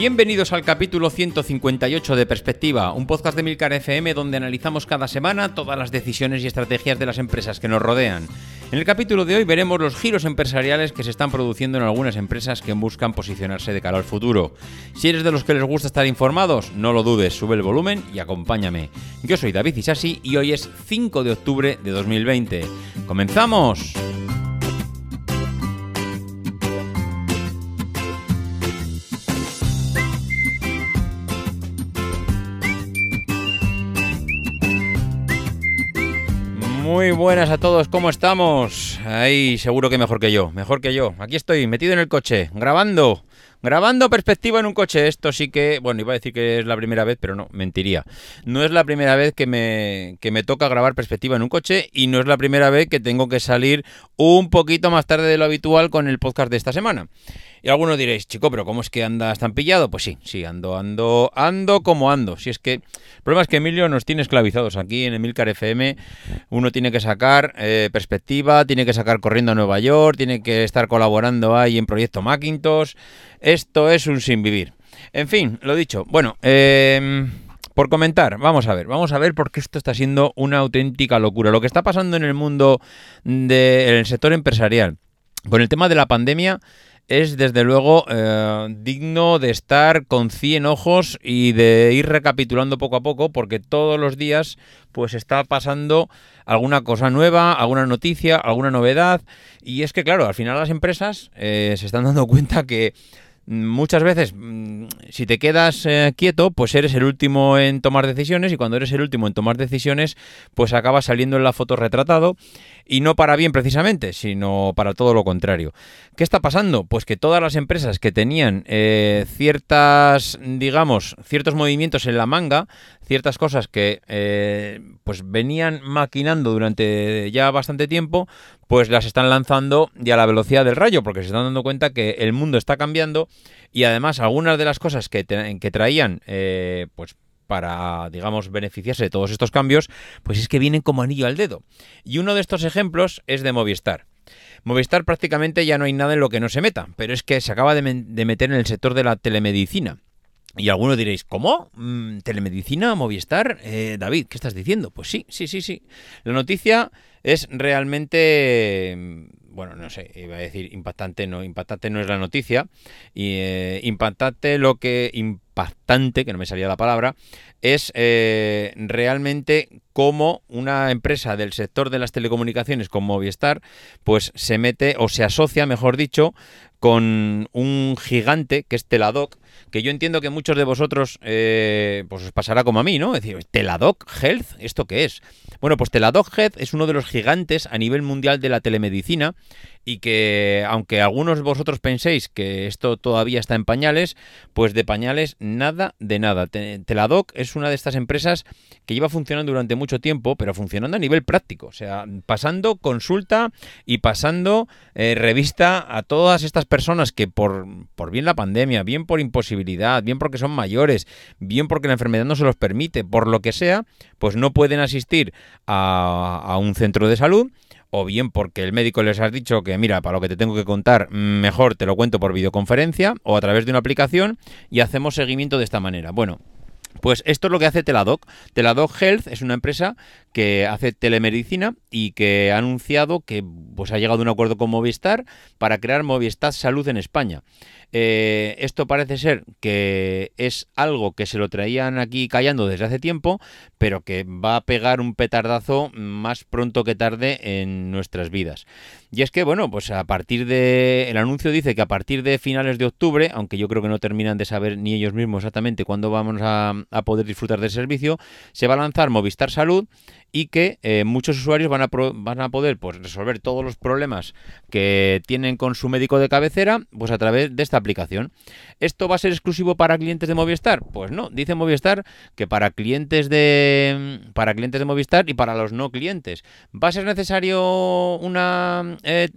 Bienvenidos al capítulo 158 de Perspectiva, un podcast de Milcar FM donde analizamos cada semana todas las decisiones y estrategias de las empresas que nos rodean. En el capítulo de hoy veremos los giros empresariales que se están produciendo en algunas empresas que buscan posicionarse de cara al futuro. Si eres de los que les gusta estar informados, no lo dudes, sube el volumen y acompáñame. Yo soy David Isasi y hoy es 5 de octubre de 2020. ¡Comenzamos! Muy buenas a todos, ¿cómo estamos? Ahí seguro que mejor que yo, mejor que yo. Aquí estoy, metido en el coche, grabando, grabando perspectiva en un coche. Esto sí que, bueno, iba a decir que es la primera vez, pero no, mentiría. No es la primera vez que me, que me toca grabar perspectiva en un coche y no es la primera vez que tengo que salir un poquito más tarde de lo habitual con el podcast de esta semana. Y algunos diréis, chico, pero ¿cómo es que andas tan pillado? Pues sí, sí, ando, ando, ando como ando. Si es que el problema es que Emilio nos tiene esclavizados aquí en Emilcar FM. Uno tiene que sacar eh, perspectiva, tiene que sacar corriendo a Nueva York, tiene que estar colaborando ahí en Proyecto Macintosh. Esto es un sin vivir. En fin, lo dicho. Bueno, eh, por comentar, vamos a ver, vamos a ver por qué esto está siendo una auténtica locura. Lo que está pasando en el mundo del sector empresarial con el tema de la pandemia es desde luego eh, digno de estar con 100 ojos y de ir recapitulando poco a poco porque todos los días pues está pasando alguna cosa nueva, alguna noticia, alguna novedad. Y es que claro, al final las empresas eh, se están dando cuenta que muchas veces, mm, si te quedas eh, quieto, pues eres el último en tomar decisiones y cuando eres el último en tomar decisiones, pues acabas saliendo en la foto retratado y no para bien precisamente, sino para todo lo contrario. ¿Qué está pasando? Pues que todas las empresas que tenían eh, ciertas, digamos, ciertos movimientos en la manga, ciertas cosas que eh, pues venían maquinando durante ya bastante tiempo, pues las están lanzando ya a la velocidad del rayo, porque se están dando cuenta que el mundo está cambiando y además algunas de las cosas que, traían, eh, pues para, digamos, beneficiarse de todos estos cambios, pues es que vienen como anillo al dedo. Y uno de estos ejemplos es de Movistar. Movistar prácticamente ya no hay nada en lo que no se meta, pero es que se acaba de meter en el sector de la telemedicina. Y algunos diréis, ¿cómo? Mm, ¿Telemedicina? ¿Movistar? Eh, David, ¿qué estás diciendo? Pues sí, sí, sí, sí. La noticia es realmente, mm, bueno, no sé, iba a decir impactante, no, impactante no es la noticia. Y, eh, impactante lo que, impactante, que no me salía la palabra, es eh, realmente cómo una empresa del sector de las telecomunicaciones como Movistar, pues se mete o se asocia, mejor dicho, con un gigante que es Teladoc, que yo entiendo que muchos de vosotros eh, pues os pasará como a mí, ¿no? Decir, Teladoc Health, ¿esto qué es? Bueno, pues Teladoc Health es uno de los gigantes a nivel mundial de la telemedicina y que aunque algunos de vosotros penséis que esto todavía está en pañales, pues de pañales nada de nada. Teladoc es una de estas empresas que lleva funcionando durante mucho tiempo, pero funcionando a nivel práctico, o sea, pasando consulta y pasando eh, revista a todas estas personas que por, por bien la pandemia, bien por imposibilidad, bien porque son mayores, bien porque la enfermedad no se los permite, por lo que sea, pues no pueden asistir a, a un centro de salud o bien porque el médico les ha dicho que mira, para lo que te tengo que contar, mejor te lo cuento por videoconferencia o a través de una aplicación y hacemos seguimiento de esta manera. Bueno, pues esto es lo que hace Teladoc. Teladoc Health es una empresa que hace telemedicina y que ha anunciado que pues, ha llegado a un acuerdo con Movistar para crear Movistar Salud en España. Eh, esto parece ser que es algo que se lo traían aquí callando desde hace tiempo, pero que va a pegar un petardazo más pronto que tarde en nuestras vidas. Y es que, bueno, pues a partir de... El anuncio dice que a partir de finales de octubre, aunque yo creo que no terminan de saber ni ellos mismos exactamente cuándo vamos a, a poder disfrutar del servicio, se va a lanzar Movistar Salud y que eh, muchos usuarios van a, van a poder pues, resolver todos los problemas que tienen con su médico de cabecera pues a través de esta aplicación. ¿Esto va a ser exclusivo para clientes de Movistar? Pues no, dice Movistar que para clientes de para clientes de Movistar y para los no clientes. ¿Va a ser necesario una eh,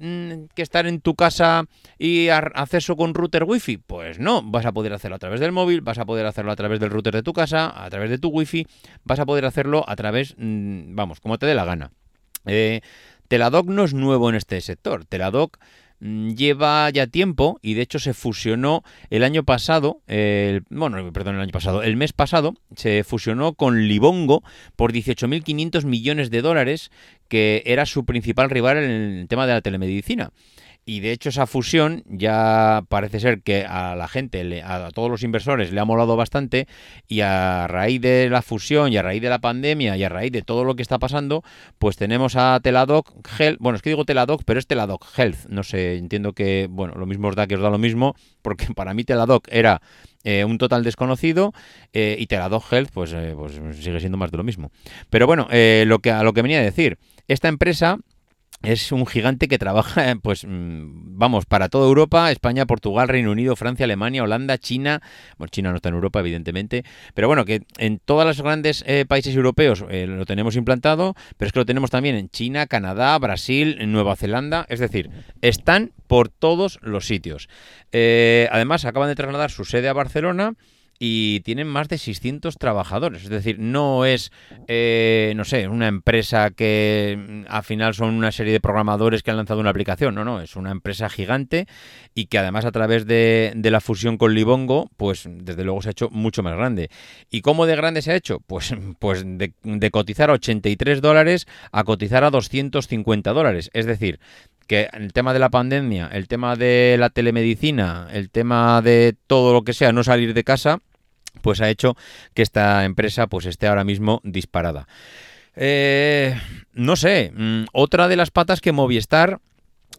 que estar en tu casa y acceso con router wifi? Pues no, vas a poder hacerlo a través del móvil, vas a poder hacerlo a través del router de tu casa, a través de tu wifi, vas a poder hacerlo a través mm, vamos, como te dé la gana. Eh, Teladoc no es nuevo en este sector. Teladoc mm, lleva ya tiempo y de hecho se fusionó el año pasado, bueno, perdón, el año pasado, el mes pasado se fusionó con Libongo por 18.500 millones de dólares, que era su principal rival en el tema de la telemedicina. Y de hecho esa fusión ya parece ser que a la gente, a todos los inversores le ha molado bastante y a raíz de la fusión y a raíz de la pandemia y a raíz de todo lo que está pasando, pues tenemos a Teladoc Health, bueno, es que digo Teladoc, pero es Teladoc Health, no sé, entiendo que, bueno, lo mismo os da que os da lo mismo, porque para mí Teladoc era eh, un total desconocido eh, y Teladoc Health pues, eh, pues sigue siendo más de lo mismo. Pero bueno, lo que, a lo que venía a decir, esta empresa es un gigante que trabaja, pues, mm, vamos, para toda Europa, España, Portugal, Reino Unido, Francia, Alemania, Holanda, China. Bueno, China no está en Europa, evidentemente. Pero bueno, que en todos los grandes eh, países europeos eh, lo tenemos implantado, pero es que lo tenemos también en China, Canadá, Brasil, Nueva Zelanda. Es decir, están por todos los sitios. Eh, además, acaban de trasladar su sede a Barcelona y tienen más de 600 trabajadores. Es decir, no es, eh, no sé, una empresa que mm, al final son una serie de programadores que han lanzado una aplicación. No, no, es una empresa gigante y que además a través de, la fusión con Libongo, pues desde luego se ha hecho mucho más grande. ¿Y cómo de grande se ha hecho? Pues, pues de, de cotizar a 83 dólares a cotizar a 250 dólares. Es decir, el tema de la pandemia, el tema de la telemedicina, el tema de todo lo que sea, no salir de casa, pues ha hecho que esta empresa pues esté ahora mismo disparada. Eh, no sé, mm, otra de las patas que Movistar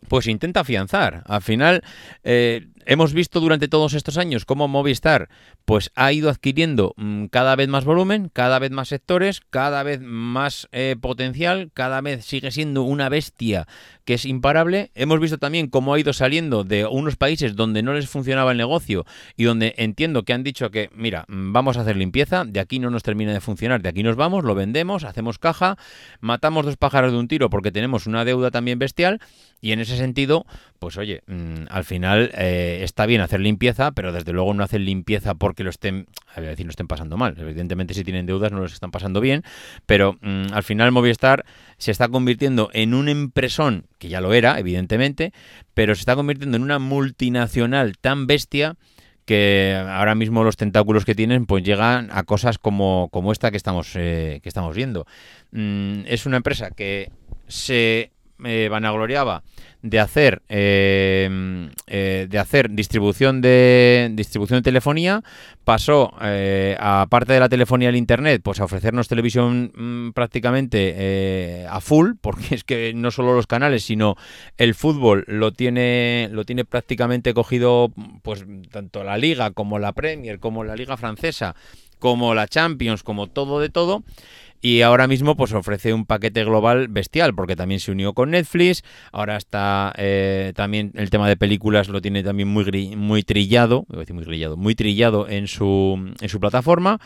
pues intenta afianzar. Al final, eh, hemos visto durante todos estos años cómo Movistar pues ha ido adquiriendo mm, cada vez más volumen, cada vez más sectores, cada vez más eh, potencial, cada vez sigue siendo una bestia que es imparable. Hemos visto también cómo ha ido saliendo de unos países donde no les funcionaba el negocio y donde entiendo que han dicho que, mira, mm, vamos a hacer limpieza, de aquí no nos termina de funcionar, de aquí nos vamos, lo vendemos, hacemos caja, matamos dos pájaros de un tiro porque tenemos una deuda también bestial y en ese sentido, pues oye, mm, al final... Eh, está bien hacer limpieza, pero desde luego no hacen limpieza porque lo estén, a decir, no estén pasando mal. Evidentemente, si tienen deudas, no los están pasando bien, pero mm, al final Movistar se está convirtiendo en un empresón, que ya lo era, evidentemente, pero se está convirtiendo en una multinacional tan bestia que ahora mismo los tentáculos que tienen pues llegan a cosas como, como esta que estamos, eh, que estamos viendo. Mm, es una empresa que se eh, vanagloriaba de hacer eh, eh, de hacer distribución de distribución de telefonía pasó eh, aparte de la telefonía al internet pues a ofrecernos televisión mm, prácticamente a full porque es que no solo los canales sino el fútbol lo tiene lo tiene prácticamente cogido pues tanto la liga como la Premier como la liga francesa como la Champions como todo de todo y ahora mismo pues ofrece un paquete global bestial porque también se unió con Netflix, ahora está eh, también el tema de películas lo tiene también muy, muy trillado, muy trillado, muy trillado en su, en su plataforma.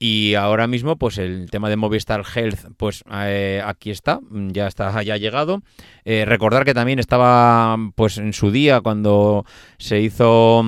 Y ahora mismo, pues el tema de Movistar Health, pues eh, aquí está, ya está, ya ha llegado. Eh, recordar que también estaba, pues en su día, cuando se hizo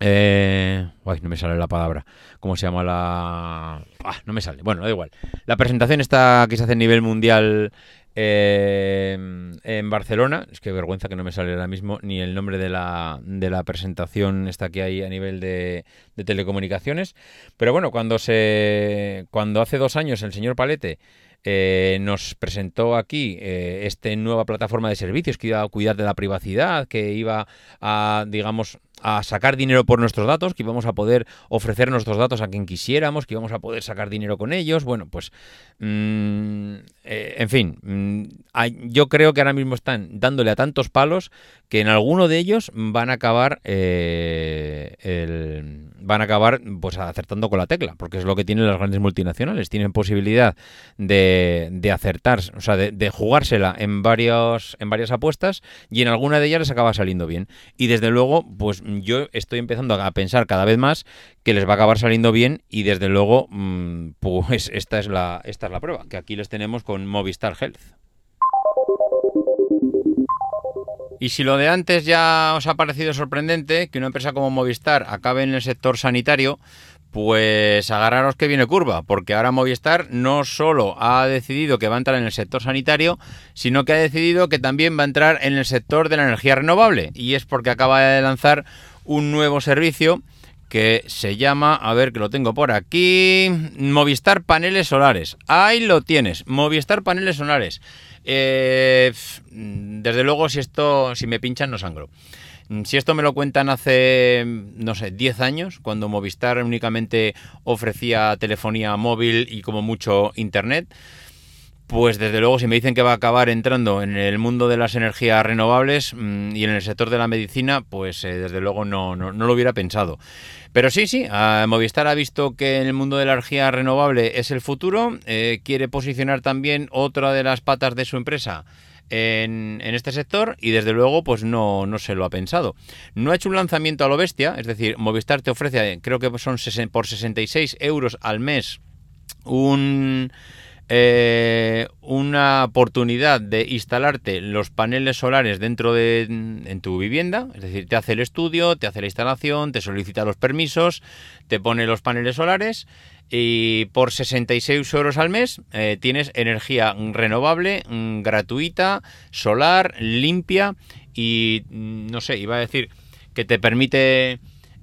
eh, no me sale la palabra. ¿Cómo se llama la...? Ah, no me sale. Bueno, da igual. La presentación está que se hace a nivel mundial eh, en Barcelona. Es que vergüenza que no me sale ahora mismo ni el nombre de la, de la presentación esta que hay a nivel de, de, telecomunicaciones. Pero bueno, cuando se cuando hace dos años el señor Palete eh, nos presentó aquí eh, esta nueva plataforma de servicios que iba a cuidar de la privacidad, que iba a, digamos, a sacar dinero por nuestros datos, que íbamos a poder ofrecer nuestros datos a quien quisiéramos, que íbamos a poder sacar dinero con ellos. Bueno, pues, mm, eh, en fin, mm, yo creo que ahora mismo están dándole a tantos palos que en alguno de ellos van a acabar, eh, van a acabar, pues, acertando con la tecla, porque es lo que tienen las grandes multinacionales. Tienen posibilidad de, de acertar, o sea, de, de jugársela en varios, en varias apuestas y en alguna de ellas les acaba saliendo bien. Y desde luego, pues yo estoy empezando a pensar cada vez más que les va a acabar saliendo bien y desde luego, mm, pues esta es la, esta es la prueba, que aquí les tenemos con Movistar Health. Y si lo de antes ya os ha parecido sorprendente, que una empresa como Movistar acabe en el sector sanitario, pues agarraros que viene curva, porque ahora Movistar no solo ha decidido que va a entrar en el sector sanitario, sino que ha decidido que también va a entrar en el sector de la energía renovable. Y es porque acaba de lanzar un nuevo servicio que se llama, a ver que lo tengo por aquí, Movistar Paneles Solares. Ahí lo tienes, Movistar Paneles Solares. Eh, desde luego, si esto, si me pinchan, no sangro. Si esto me lo cuentan hace, no sé, 10 años, cuando Movistar únicamente ofrecía telefonía móvil y como mucho internet, pues desde luego, si me dicen que va a acabar entrando en el mundo de las energías renovables mm, y en el sector de la medicina, pues eh, desde luego no, no, lo hubiera pensado. Pero sí, sí, Movistar ha visto que en el mundo de la energía renovable es el futuro, eh, quiere posicionar también otra de las patas de su empresa. En, en, este sector y desde luego pues no, no se lo ha pensado. No ha hecho un lanzamiento a lo bestia, es decir, Movistar te ofrece, creo que son por 66 euros al mes, un eh, una oportunidad de instalarte los paneles solares dentro de en tu vivienda, es decir, te hace el estudio, te hace la instalación, te solicita los permisos, te pone los paneles solares y por 66 euros al mes eh, tienes energía renovable, mm, gratuita, solar, limpia y mm, no sé, iba a decir que te permite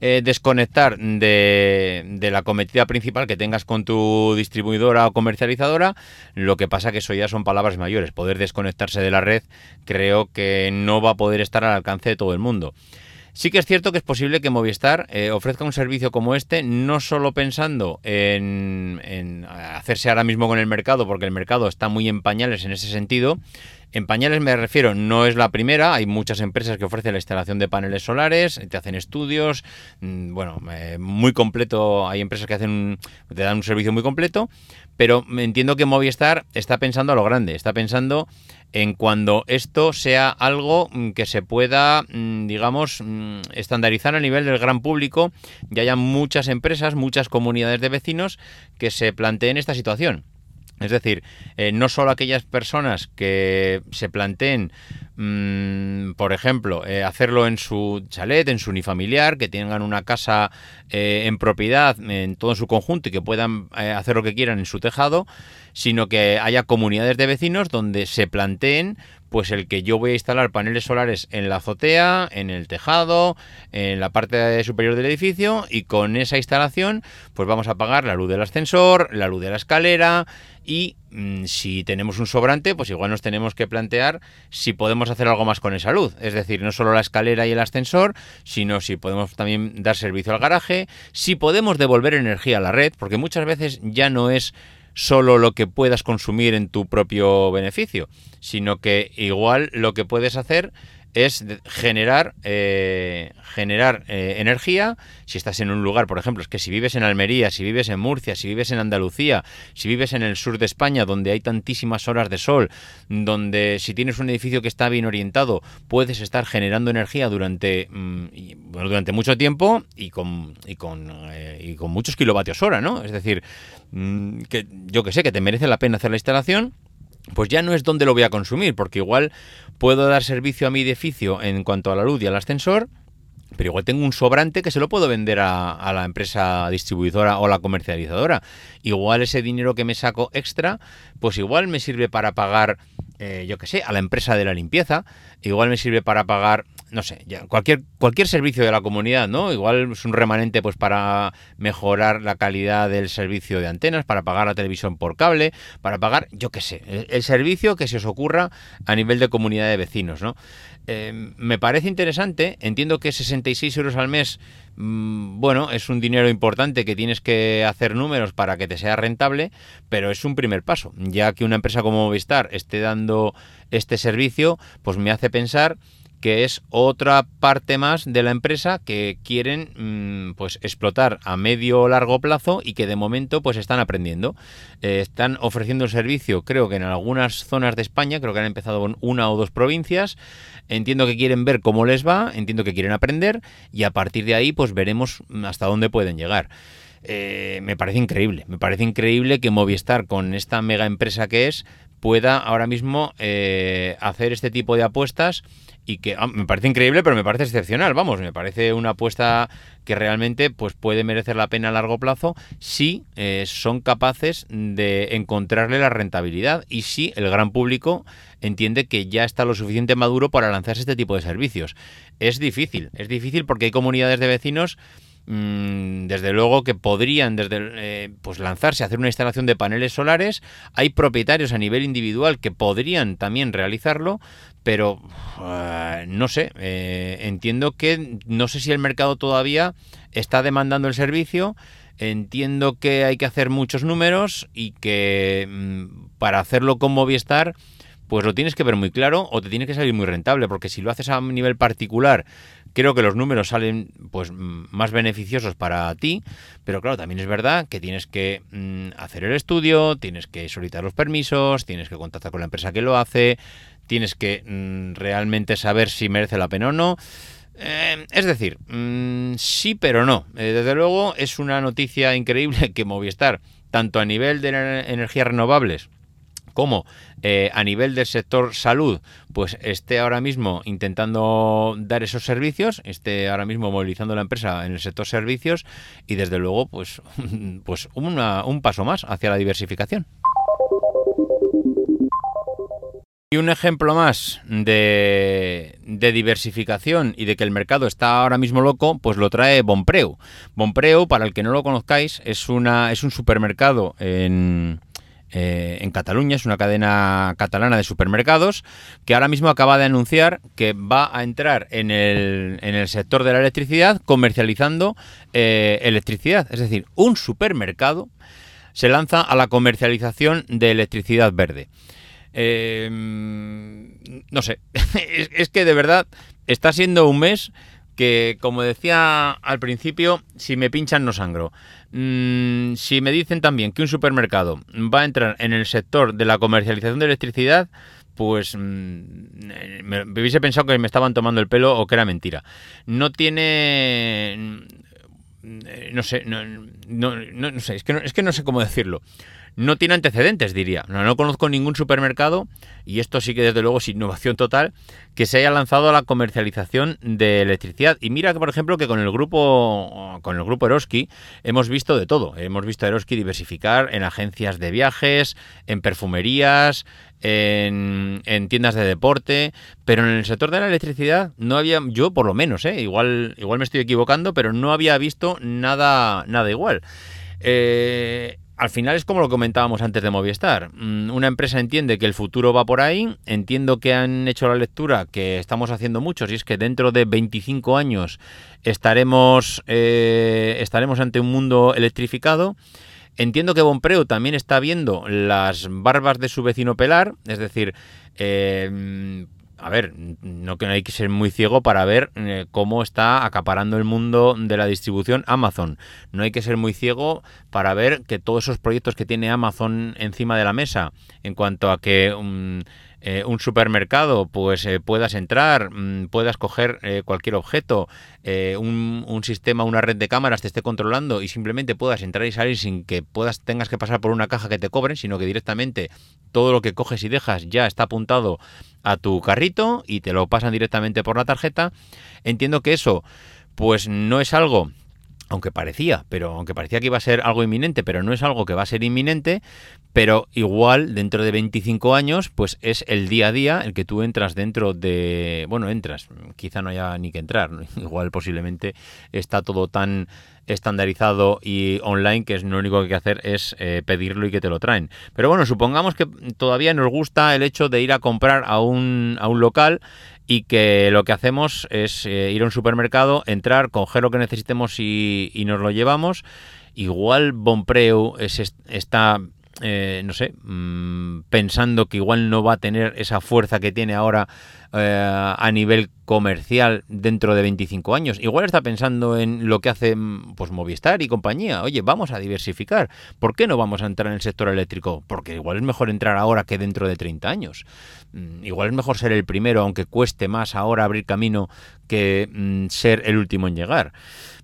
eh, desconectar de, la cometida principal que tengas con tu distribuidora o comercializadora. Lo que pasa que eso ya son palabras mayores. Poder desconectarse de la red creo que no va a poder estar al alcance de todo el mundo. Sí que es cierto que es posible que Movistar eh, ofrezca un servicio como este, no solo pensando en, en, hacerse ahora mismo con el mercado, porque el mercado está muy en pañales en ese sentido, en pañales me refiero, no es la primera, hay muchas empresas que ofrecen la instalación de paneles solares, te hacen estudios, mm, bueno, eh, muy completo, hay empresas que hacen te dan un servicio muy completo, pero entiendo que Movistar está pensando a lo grande, está pensando en cuando esto sea algo mm, que se pueda, mm, digamos, estandarizar a nivel del gran público y haya muchas empresas, muchas comunidades de vecinos que se planteen esta situación. Es decir, eh, no solo aquellas personas que se planteen, mm, por ejemplo, eh, hacerlo en su chalet, en su unifamiliar, que tengan una casa eh, en propiedad en todo su conjunto y que puedan hacer lo que quieran en su tejado, sino que haya comunidades de vecinos donde se planteen pues el que yo voy a instalar paneles solares en la azotea, en el tejado, en la parte superior del edificio y con esa instalación pues vamos a pagar la luz del ascensor, la luz de la escalera y mm, si tenemos un sobrante pues igual nos tenemos que plantear si podemos hacer algo más con esa luz, es decir, no solo la escalera y el ascensor, sino si podemos también dar servicio al garaje, si podemos devolver energía a la red, porque muchas veces ya no es solo lo que puedas consumir en tu propio beneficio, sino que igual lo que puedes hacer es generar, eh, generar eh, energía. Si estás en un lugar, por ejemplo, es que si vives en Almería, si vives en Murcia, si vives en Andalucía, si vives en el sur de España, donde hay tantísimas horas de sol, donde si tienes un edificio que está bien orientado, puedes estar generando energía durante, mm, durante mucho tiempo y con, y con, eh, y con muchos kilovatios hora, ¿no? Es decir, mm, que yo que sé, que te merece la pena hacer la instalación pues ya no es donde lo voy a consumir, porque igual puedo dar servicio a mi edificio en cuanto a la luz y al ascensor, pero igual tengo un sobrante que se lo puedo vender a, la empresa distribuidora o la comercializadora. Igual ese dinero que me saco extra, pues igual me sirve para pagar, eh, yo qué sé, a la empresa de la limpieza, igual me sirve para pagar no sé, ya cualquier, cualquier servicio de la comunidad, ¿no? Igual es un remanente pues para mejorar la calidad del servicio de antenas, para pagar la televisión por cable, para pagar, yo qué sé, el, servicio que se os ocurra a nivel de comunidad de vecinos, ¿no? Eh, me parece interesante, entiendo que 66 euros al mes, mm, bueno, es un dinero importante que tienes que hacer números para que te sea rentable, pero es un primer paso, ya que una empresa como Movistar esté dando este servicio, pues me hace pensar que es otra parte más de la empresa que quieren mm, pues explotar a medio o largo plazo y que de momento pues están aprendiendo. Eh, están ofreciendo el servicio, creo que en algunas zonas de España, creo que han empezado con una o dos provincias. Entiendo que quieren ver cómo les va, entiendo que quieren aprender y a partir de ahí pues veremos hasta dónde pueden llegar. Eh, me parece increíble, me parece increíble que Movistar con esta mega empresa que es pueda ahora mismo eh, hacer este tipo de apuestas y que ah, me parece increíble, pero me parece excepcional, vamos, me parece una apuesta que realmente pues puede merecer la pena a largo plazo si eh, son capaces de encontrarle la rentabilidad y si el gran público entiende que ya está lo suficiente maduro para lanzarse este tipo de servicios. Es difícil, es difícil porque hay comunidades de vecinos Mm, desde luego que podrían desde eh, pues lanzarse a hacer una instalación de paneles solares. Hay propietarios a nivel individual que podrían también realizarlo, pero eh, no sé, eh, entiendo que no sé si el mercado todavía está demandando el servicio. Entiendo que hay que hacer muchos números y que mm, para hacerlo con Movistar pues lo tienes que ver muy claro o te tiene que salir muy rentable, porque si lo haces a nivel particular creo que los números salen pues más beneficiosos para ti, pero claro, también es verdad que tienes que mm, hacer el estudio, tienes que solicitar los permisos, tienes que contactar con la empresa que lo hace, tienes que mm, realmente saber si merece la pena o no. Eh, es decir, mm, sí, pero no. Eh, desde luego es una noticia increíble que Movistar, tanto a nivel de energías renovables, como eh, a nivel del sector salud, pues esté ahora mismo intentando dar esos servicios, esté ahora mismo movilizando la empresa en el sector servicios y desde luego, pues, pues un paso más hacia la diversificación. Y un ejemplo más de, diversificación y de que el mercado está ahora mismo loco, pues lo trae Bonpreu. Bonpreu, para el que no lo conozcáis, es, una, es un supermercado en, eh, en Cataluña, es una cadena catalana de supermercados, que ahora mismo acaba de anunciar que va a entrar en el, en el sector de la electricidad comercializando eh, electricidad. Es decir, un supermercado se lanza a la comercialización de electricidad verde. Eh, no sé, es que de verdad está siendo un mes que, como decía al principio, si me pinchan no sangro. Mm, si me dicen también que un supermercado va a entrar en el sector de la comercialización de electricidad, pues mm, me, hubiese pensado que me estaban tomando el pelo o que era mentira. No tiene... Mm, no sé, no, no, sé, es que es que no sé cómo decirlo no tiene antecedentes, diría. No, no conozco ningún supermercado, y esto sí que desde luego es innovación total, que se haya lanzado a la comercialización de electricidad. Y mira que, por ejemplo, que con el grupo, con el grupo Eroski hemos visto de todo. Hemos visto a Eroski diversificar en agencias de viajes, en perfumerías, en, tiendas de deporte, pero en el sector de la electricidad no había, yo por lo menos, ¿eh? igual, igual me estoy equivocando, pero no había visto nada, nada igual. Eh, al final es como lo comentábamos antes de Movistar. Mm, una empresa entiende que el futuro va por ahí, entiendo que han hecho la lectura que estamos haciendo muchos y es que dentro de 25 años estaremos, eh, estaremos ante un mundo electrificado. Entiendo que Bonpreu también está viendo las barbas de su vecino pelar, es decir, eh, a ver, no que no hay que ser muy ciego para ver eh, cómo está acaparando el mundo de la distribución Amazon. No hay que ser muy ciego para ver que todos esos proyectos que tiene Amazon encima de la mesa, en cuanto a que un, eh, supermercado, pues eh, puedas entrar, mm, puedas coger cualquier objeto, un, un, sistema, una red de cámaras te esté controlando y simplemente puedas entrar y salir sin que puedas tengas que pasar por una caja que te cobren, sino que directamente todo lo que coges y dejas ya está apuntado a tu carrito y te lo pasan directamente por la tarjeta. Entiendo que eso pues no es algo aunque parecía, pero aunque parecía que iba a ser algo inminente, pero no es algo que va a ser inminente, pero igual dentro de 25 años, pues es el día a día el que tú entras dentro de, bueno, entras, quizá no haya ni que entrar, igual posiblemente está todo tan estandarizado y online que es lo único que hay que hacer es eh, pedirlo y que te lo traen. Pero bueno, supongamos que todavía nos gusta el hecho de ir a comprar a un, a un local y que lo que hacemos es eh, ir a un supermercado, entrar, coger lo que necesitemos y, nos lo llevamos. Igual Bonpreu es, está eh, no sé, mm, pensando que igual no va a tener esa fuerza que tiene ahora eh, a nivel comercial dentro de 25 años. Igual está pensando en lo que hace mm, pues Movistar y compañía. Oye, vamos a diversificar. ¿Por qué no vamos a entrar en el sector eléctrico? Porque igual es mejor entrar ahora que dentro de 30 años. Mm, igual es mejor ser el primero, aunque cueste más ahora abrir camino que ser el último en llegar.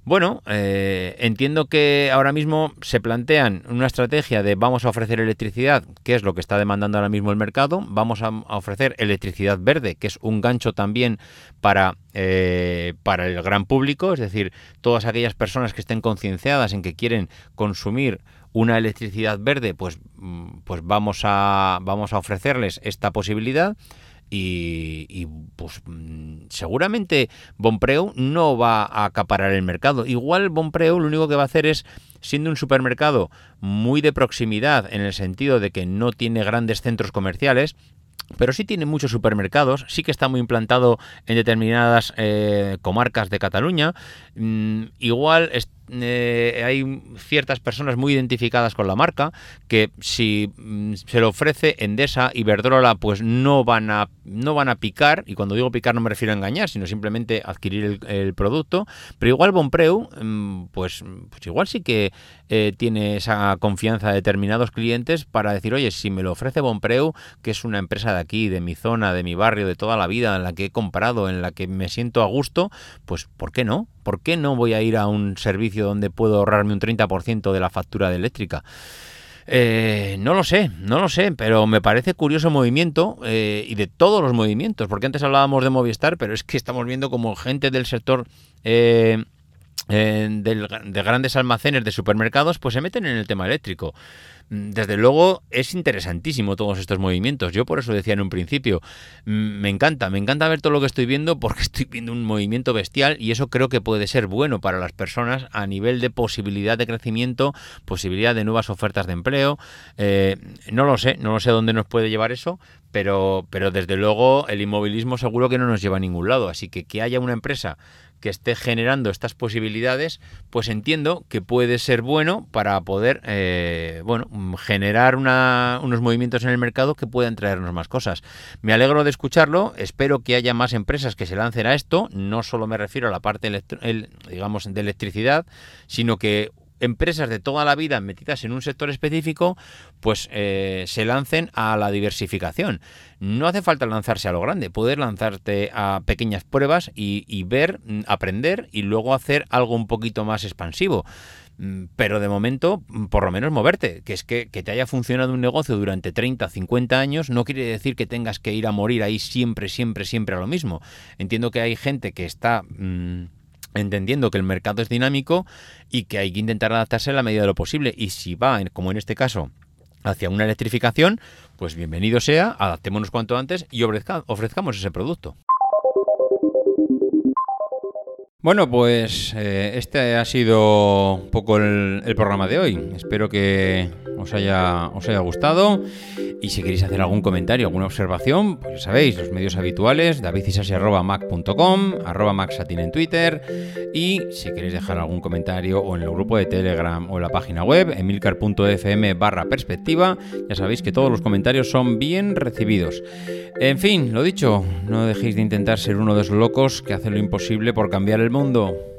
Bueno, eh, entiendo que ahora mismo se plantean una estrategia de vamos a ofrecer electricidad, que es lo que está demandando ahora mismo el mercado, vamos a, ofrecer electricidad verde, que es un gancho también para, eh, para el gran público, es decir, todas aquellas personas que estén concienciadas en que quieren consumir una electricidad verde, pues, mm, pues vamos, a, vamos a ofrecerles esta posibilidad y, pues mm, seguramente Bonpreu no va a acaparar el mercado. Igual Bonpreu lo único que va a hacer es, siendo un supermercado muy de proximidad en el sentido de que no tiene grandes centros comerciales, pero sí tiene muchos supermercados, sí que está muy implantado en determinadas eh, comarcas de Cataluña. Mm, igual eh, hay ciertas personas muy identificadas con la marca que si mm, se lo ofrece Endesa y Verdrola pues no van a no van a picar y cuando digo picar no me refiero a engañar sino simplemente adquirir el, producto pero igual Bonpreu mm, pues, pues igual sí que eh, tiene esa confianza de determinados clientes para decir oye si me lo ofrece Bonpreu que es una empresa de aquí de mi zona de mi barrio de toda la vida en la que he comprado en la que me siento a gusto pues por qué no ¿Por qué no voy a ir a un servicio donde puedo ahorrarme un 30% de la factura de eléctrica? Eh, no lo sé, no lo sé, pero me parece curioso movimiento eh, y de todos los movimientos, porque antes hablábamos de Movistar, pero es que estamos viendo como gente del sector eh, de grandes almacenes de supermercados, pues se meten en el tema eléctrico. Mm, desde luego es interesantísimo todos estos movimientos. Yo por eso decía en un principio, mm, me encanta, me encanta ver todo lo que estoy viendo porque estoy viendo un movimiento bestial y eso creo que puede ser bueno para las personas a nivel de posibilidad de crecimiento, posibilidad de nuevas ofertas de empleo. Eh, no lo sé, no lo sé dónde nos puede llevar eso, pero, pero desde luego el inmovilismo seguro que no nos lleva a ningún lado. Así que que haya una empresa que esté generando estas posibilidades, pues entiendo que puede ser bueno para poder eh, bueno, generar unos movimientos en el mercado que puedan traernos más cosas. Me alegro de escucharlo, espero que haya más empresas que se lancen a esto, no solo me refiero a la parte digamos, de electricidad, sino que empresas de toda la vida metidas en un sector específico, pues eh, se lancen a la diversificación. No hace falta lanzarse a lo grande, poder lanzarte a pequeñas pruebas y, ver, mm, aprender y luego hacer algo un poquito más expansivo mm, pero de momento, mm, por lo menos moverte, que es que, que, te haya funcionado un negocio durante 30, 50 años, no quiere decir que tengas que ir a morir ahí siempre, siempre, siempre a lo mismo. Entiendo que hay gente que está entendiendo que el mercado es dinámico y que hay que intentar adaptarse a la medida de lo posible. Y si va, como en este caso, hacia una electrificación, pues bienvenido sea, adaptémonos cuanto antes y ofrezcamos ese producto. Bueno, pues eh, este ha sido un poco el, programa de hoy. Espero que os haya, gustado. Y si queréis hacer algún comentario, alguna observación, pues ya sabéis, los medios habituales, davidisasi.mac.com, arroba maxatin en Twitter. Y si queréis dejar algún comentario o en el grupo de Telegram o en la página web, emilcar.fm barra perspectiva, ya sabéis que todos los comentarios son bien recibidos. En fin, lo dicho, no dejéis de intentar ser uno de esos locos que hacen lo imposible por cambiar el mundo.